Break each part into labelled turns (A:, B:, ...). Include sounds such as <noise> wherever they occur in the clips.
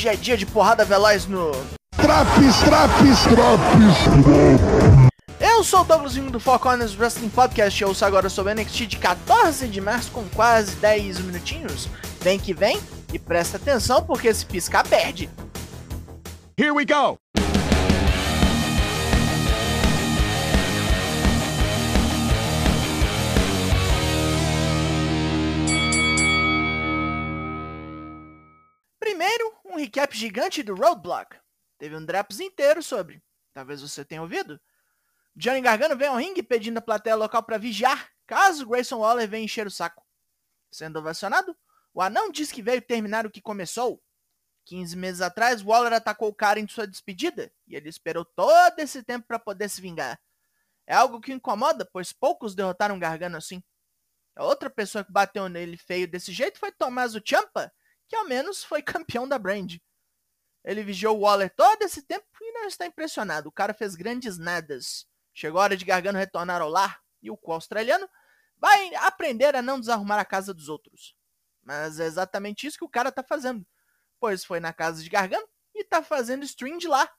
A: Hoje é dia de porrada veloz no.
B: Traps, traps, traps.
A: Eu sou o Douglas Vinho do Four Corners Wrestling Podcast. Eu ouço agora sobre NXT de 14 de março com quase 10 minutinhos. Vem que vem e presta atenção porque se piscar perde.
B: Here we go.
A: Recap gigante do Roadblock. Teve um Draps inteiro sobre. Talvez você tenha ouvido. Johnny Gargano vem ao ringue pedindo a plateia local para vigiar caso Grayson Waller venha encher o saco. Sendo ovacionado, o anão diz que veio terminar o que começou. 15 meses atrás, Waller atacou o cara em sua despedida e ele esperou todo esse tempo para poder se vingar. É algo que incomoda, pois poucos derrotaram Gargano assim. A outra pessoa que bateu nele feio desse jeito foi Tommaso Ciampa, que ao menos foi <laughs> campeão da brand. Ele vigiou o Waller todo esse tempo e não está impressionado. O cara fez grandes nadas. Chegou a hora de Gargano retornar ao lar e o australiano vai aprender a não desarrumar a casa dos outros. Mas é exatamente isso que o cara tá fazendo, pois foi na casa de Gargano e tá fazendo stream de lá.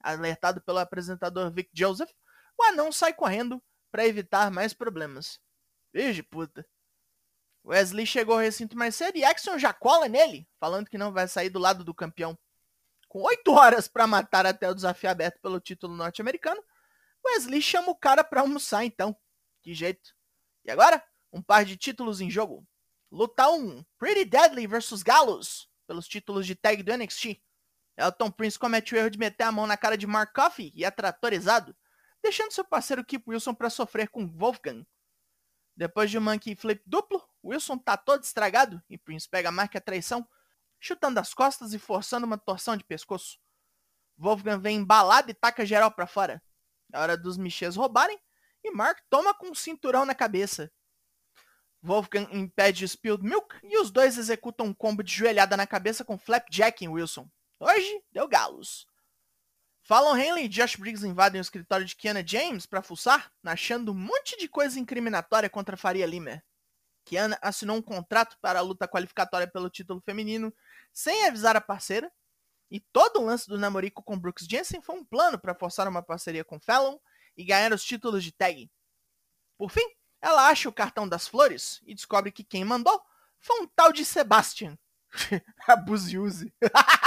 A: Alertado pelo apresentador Vic Joseph, o anão sai correndo para evitar mais problemas. Veja puta. Wesley chegou ao recinto mais cedo e Action já cola nele, falando que não vai sair do lado do campeão. Com oito horas para matar até o desafio aberto pelo título norte-americano, Wesley chama o cara para almoçar então. Que jeito. E agora, um par de títulos em jogo. Luta 1, Pretty Deadly vs Galos, pelos títulos de tag do NXT. Elton Prince comete o erro de meter a mão na cara de Mark Coffey e é tratorizado, deixando seu parceiro Kip Wilson para sofrer com Wolfgang. Depois de um monkey flip duplo, Wilson tá todo estragado e Prince pega a marca traição, chutando as costas e forçando uma torção de pescoço. Wolfgang vem embalado e taca geral para fora. É hora dos Michês roubarem e Mark toma com um cinturão na cabeça. Wolfgang impede o Spilled Milk e os dois executam um combo de joelhada na cabeça com Flapjack em Wilson. Hoje deu galos. Fallon Henley e Josh Briggs invadem o escritório de Kiana James para fuçar, achando um monte de coisa incriminatória contra Faria Lima. Kiana assinou um contrato para a luta qualificatória pelo título feminino sem avisar a parceira, e todo o lance do namorico com Brooks Jensen foi um plano para forçar uma parceria com Fallon e ganhar os títulos de tag. Por fim, ela acha o cartão das flores e descobre que quem mandou foi um tal de Sebastian. <laughs> Abusiuse. <laughs>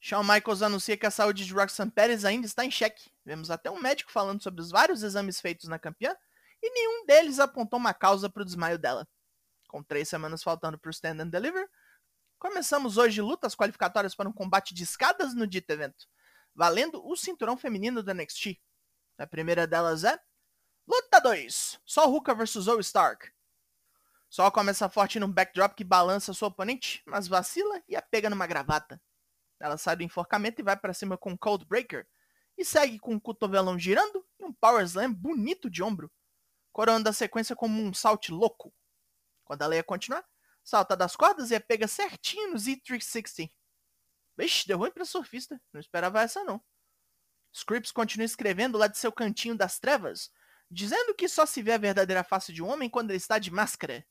A: Shawn Michaels anuncia que a saúde de Roxanne Perez ainda está em xeque. Vemos até um médico falando sobre os vários exames feitos na campeã e nenhum deles apontou uma causa para o desmaio dela. Com três semanas faltando para o Stand and Deliver, começamos hoje lutas qualificatórias para um combate de escadas no dito evento, valendo o cinturão feminino do NXT. A primeira delas é Luta 2, Sol Hooker vs Zoe Stark. Sol começa forte num backdrop que balança sua oponente, mas vacila e a pega numa gravata. Ela sai do enforcamento e vai para cima com um Cold Breaker. E segue com um cotovelão girando e um Power Slam bonito de ombro. Coroando a sequência como um salt louco. Quando ela ia continuar, salta das cordas e é pega certinho no Z360. Vixe, deu ruim pra surfista. Não esperava essa não. Scripps continua escrevendo lá de seu cantinho das trevas, dizendo que só se vê a verdadeira face de um homem quando ele está de máscara.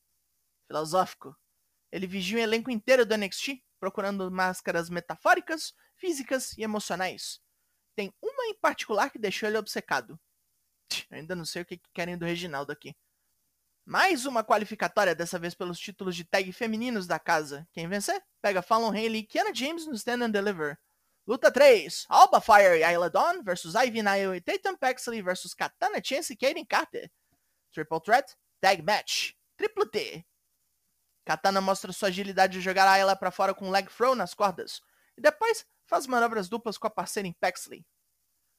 A: Filosófico. Ele vigia o elenco inteiro do NXT, procurando máscaras metafóricas, físicas e emocionais. Tem uma em particular que deixou ele obcecado. Ainda não sei o que querem do Reginaldo aqui. Mais uma qualificatória, dessa vez pelos títulos de tag femininos da casa. Quem vencer, pega Fallon Haley e Kiana James no Stand and Deliver. Luta 3, Alba Fire e Ayla Dawn versus Ivy Nile e Tatum Paxley versus Katana Chance e Kaden Carter. Triple Threat, Tag Match, Triplo T. Katana mostra sua agilidade de jogar a Ayla para fora com um leg throw nas cordas, e depois faz manobras duplas com a parceira em Paxley.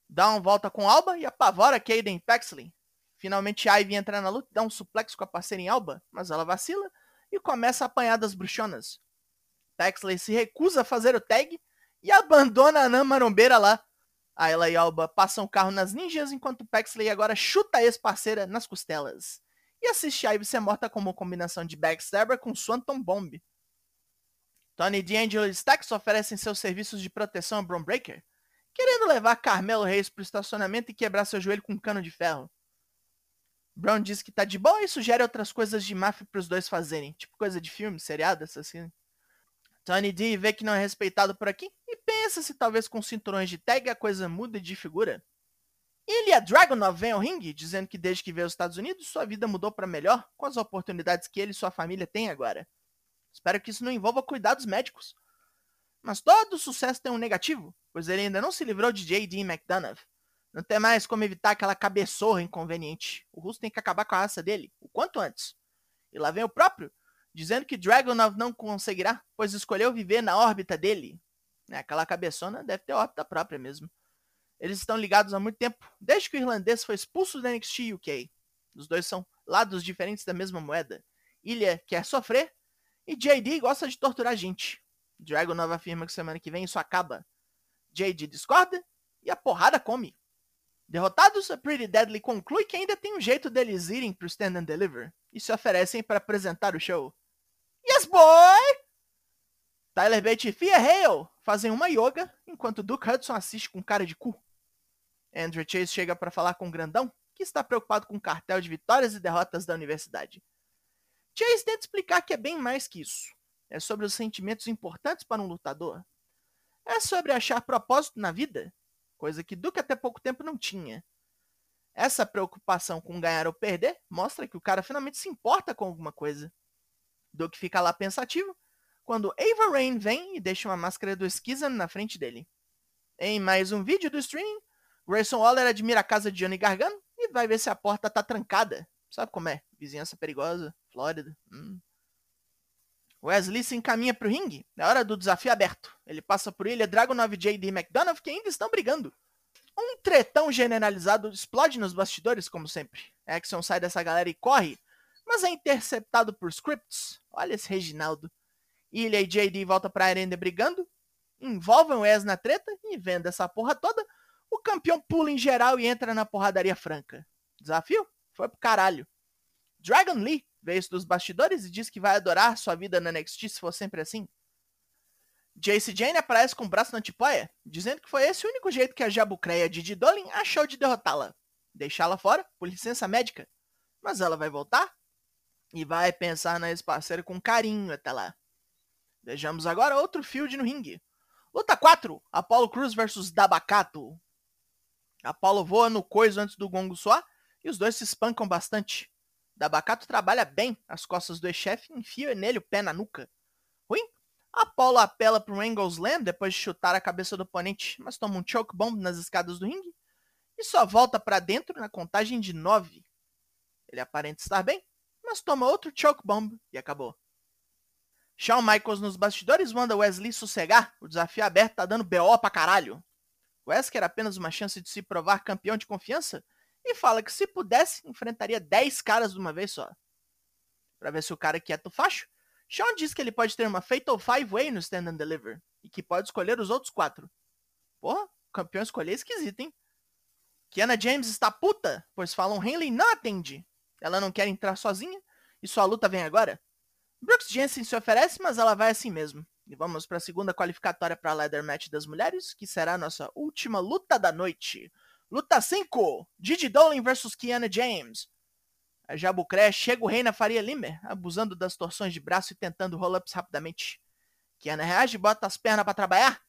A: Dawn volta com Alba e apavora Kaden Paxley. Finalmente Ivy entra na luta, dá um suplex com a parceira em Alba, mas ela vacila e começa a apanhar das bruxonas. Paxley se recusa a fazer o tag e abandona a Nan marombeira lá. Ayla e Alba passam o carro nas ninjas enquanto Paxley agora chuta a ex-parceira nas costelas e assiste a Ivy ser morta como combinação de Backstabber com Swanton Bomb. Tony D'Angelo e Stax oferecem seus serviços de proteção a Bron Breaker, querendo levar Carmelo Reis para o estacionamento e quebrar seu joelho com um cano de ferro. Brown diz que tá de boa e sugere outras coisas de máfia pros dois fazerem, tipo coisa de filme, seriado, assim. Tony D vê que não é respeitado por aqui e pensa se talvez com cinturões de tag a coisa muda de figura. Ilha Dragunov vem ao ringue, dizendo que desde que veio aos Estados Unidos, sua vida mudou para melhor, com as oportunidades que ele e sua família têm agora. Espero que isso não envolva cuidados médicos. Mas todo sucesso tem um negativo, pois ele ainda não se livrou de J.D. McDonough. Não tem mais como evitar aquela cabeçorra inconveniente. O russo tem que acabar com a raça dele, o quanto antes. E lá vem o próprio, dizendo que Dragunov não conseguirá, pois escolheu viver na órbita dele. É, aquela cabeçona deve ter órbita própria mesmo. Eles estão ligados há muito tempo, desde que o irlandês foi expulso da NXT UK. Os dois são lados diferentes da mesma moeda. Ilha quer sofrer e JD gosta de torturar gente. Dragunov afirma que semana que vem isso acaba. JD discorda e a porrada come. Derrotados, a Pretty Deadly conclui que ainda tem um jeito deles irem pro Stand and Deliver e se oferecem para apresentar o show. Yes, boy! Tyler Bate e Thea Hale fazem uma yoga enquanto Duke Hudson assiste com cara de cu. Andrew Chase chega para falar com o grandão, que está preocupado com o cartel de vitórias e derrotas da universidade. Chase tenta explicar que é bem mais que isso. É sobre os sentimentos importantes para um lutador. É sobre achar propósito na vida, coisa que Duke até pouco tempo não tinha. Essa preocupação com ganhar ou perder mostra que o cara finalmente se importa com alguma coisa. Duke fica lá pensativo quando Ava Rain vem e deixa uma máscara do Schism na frente dele. Em mais um vídeo do streaming, Grayson Waller admira a casa de Johnny Gargano e vai ver se a porta tá trancada. Sabe como é? Vizinhança perigosa, Flórida. Hum. Wesley se encaminha pro ringue. É hora do desafio aberto. Ele passa por ilha Dragunov J.D. McDonough, que ainda estão brigando. Um tretão generalizado explode nos bastidores, como sempre. Action sai dessa galera e corre, mas é interceptado por Scripts. Olha esse Reginaldo. Ilha e J.D. volta pra arena brigando, envolvem o Wes na treta e vendo essa porra toda, o campeão pula em geral e entra na porradaria franca. Desafio? Foi pro caralho. Dragon Lee veio dos bastidores e diz que vai adorar sua vida na NXT se for sempre assim. Jace Jane aparece com o braço na tipóia, dizendo que foi esse o único jeito que a jabucreia Didi Dolin achou de derrotá-la. Deixá-la fora por licença médica. Mas ela vai voltar e vai pensar na ex-parceira com carinho até lá. Vejamos agora outro field no ringue. Luta 4, Apollo Cruz versus Dabacato. Apollo voa no coiso antes do gongo soar e os dois se espancam bastante. Dabacato trabalha bem as costas do ex-chefe e enfia nele o pé na nuca. Ruim? Apollo apela para um Angle Slam depois de chutar a cabeça do oponente, mas toma um choke bomb nas escadas do ringue e só volta para dentro na contagem de 9. Ele aparenta estar bem, mas toma outro choke bomb e acabou. Shawn Michaels nos bastidores manda Wesley sossegar, o desafio aberto tá dando BO pra caralho. Wes quer apenas uma chance de se provar campeão de confiança e fala que se pudesse, enfrentaria 10 caras de uma vez só. Para ver se o cara quieta o facho, Sean diz que ele pode ter uma Fatal Five Way no Stand and Deliver e que pode escolher os outros quatro. Porra, o campeão escolher é esquisito, hein? Kiana James está puta, pois falam Henley não atende. Ela não quer entrar sozinha e sua luta vem agora. Brooks Jensen se oferece, mas ela vai assim mesmo. E vamos para a segunda qualificatória para a Leather Match das mulheres, que será a nossa última luta da noite. Luta 5: Didi Dolin vs Kiana James. A Jabucré chega o rei na Faria Limer, abusando das torções de braço e tentando roll-ups rapidamente. Kiana reage e bota as pernas para trabalhar,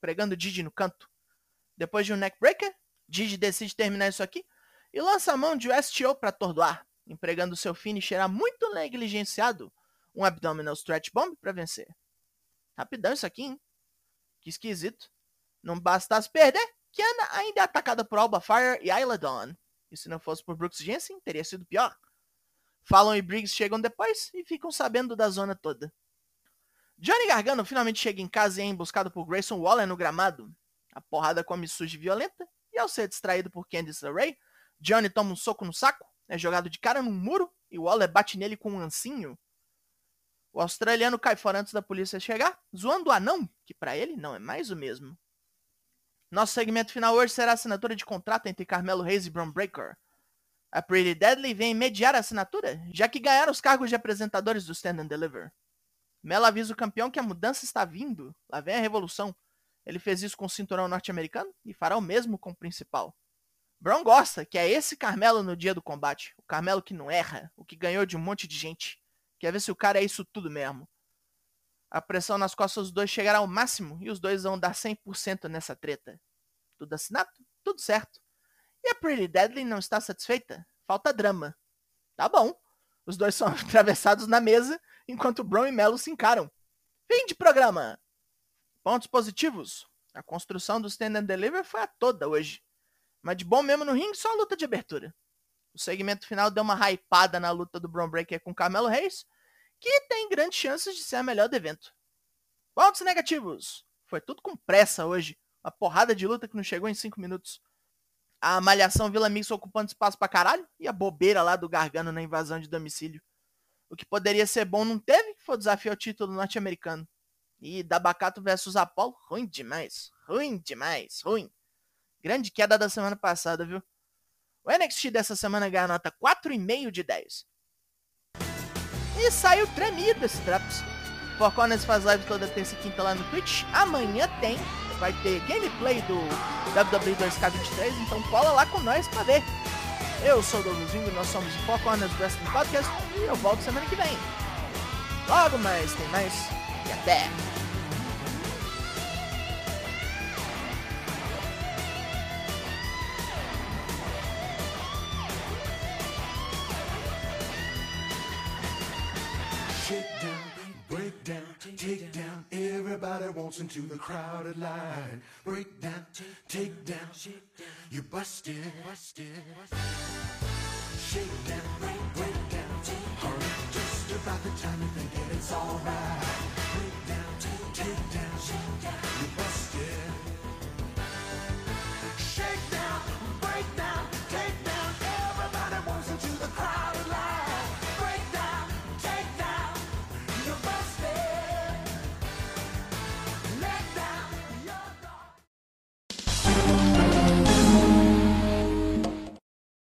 A: pregando Didi no canto. Depois de um neckbreaker, Didi decide terminar isso aqui e lança a mão de STO para atordoar, empregando seu finisher muito negligenciado, um abdominal stretch bomb para vencer. Rapidão isso aqui, hein? Que esquisito. Não bastasse perder, Kiana ainda é atacada por Alba Fire e Isla Dawn. E se não fosse por Brooks Jensen, teria sido pior. Fallon e Briggs chegam depois e ficam sabendo da zona toda. Johnny Gargano finalmente chega em casa e é emboscado por Grayson Waller no gramado. A porrada come suja e violenta, e ao ser distraído por Candice LeRae, Johnny toma um soco no saco, é jogado de cara num muro e Waller bate nele com um ancinho. O australiano cai fora antes da polícia chegar, zoando o anão, que para ele não é mais o mesmo. Nosso segmento final hoje será a assinatura de contrato entre Carmelo Reis e Bron Breaker. A Pretty Deadly vem mediar a assinatura, já que ganharam os cargos de apresentadores do Stand and Deliver. Melo avisa o campeão que a mudança está vindo. Lá vem a revolução. Ele fez isso com o cinturão norte-americano e fará o mesmo com o principal. Brown gosta, que é esse Carmelo no dia do combate. O Carmelo que não erra, o que ganhou de um monte de gente. Quer ver se o cara é isso tudo mesmo. A pressão nas costas dos dois chegará ao máximo e os dois vão dar 100% nessa treta. Tudo assinado? Tudo certo. E a Pretty Deadly não está satisfeita? Falta drama. Tá bom. Os dois são <laughs> atravessados na mesa enquanto Brown e Melo se encaram. Fim de programa! Pontos positivos. A construção do Stand and Deliver foi a toda hoje. Mas de bom mesmo no ringue, só a luta de abertura. O segmento final deu uma hypada na luta do Braun Breaker com Carmelo Reis, que tem grandes chances de ser a melhor do evento. Pontos negativos. Foi tudo com pressa hoje. Uma porrada de luta que não chegou em 5 minutos. A malhação Vila Mix ocupando espaço pra caralho e a bobeira lá do Gargano na invasão de domicílio. O que poderia ser bom não teve, foi o desafio ao título norte-americano. E Dabacato versus Apollo, ruim demais. Ruim demais, ruim. Grande queda da semana passada, viu? O NXT dessa semana ganha nota 4,5 de 10. E saiu tremido esse Traps. Four faz live toda terça e quinta lá no Twitch. Amanhã tem. Vai ter gameplay do WWE 2K23, então cola lá com nós pra ver. Eu sou o Douglas Vingo, nós somos o Four Corners Wrestling Podcast e eu volto semana que vem. Logo mais, tem mais e até!
C: waltz into the crowded line. Break down, take down, you busted, busted. Shake down, break, break down, hurry. Just about the time you think it's alright. Break down, take down, shake down.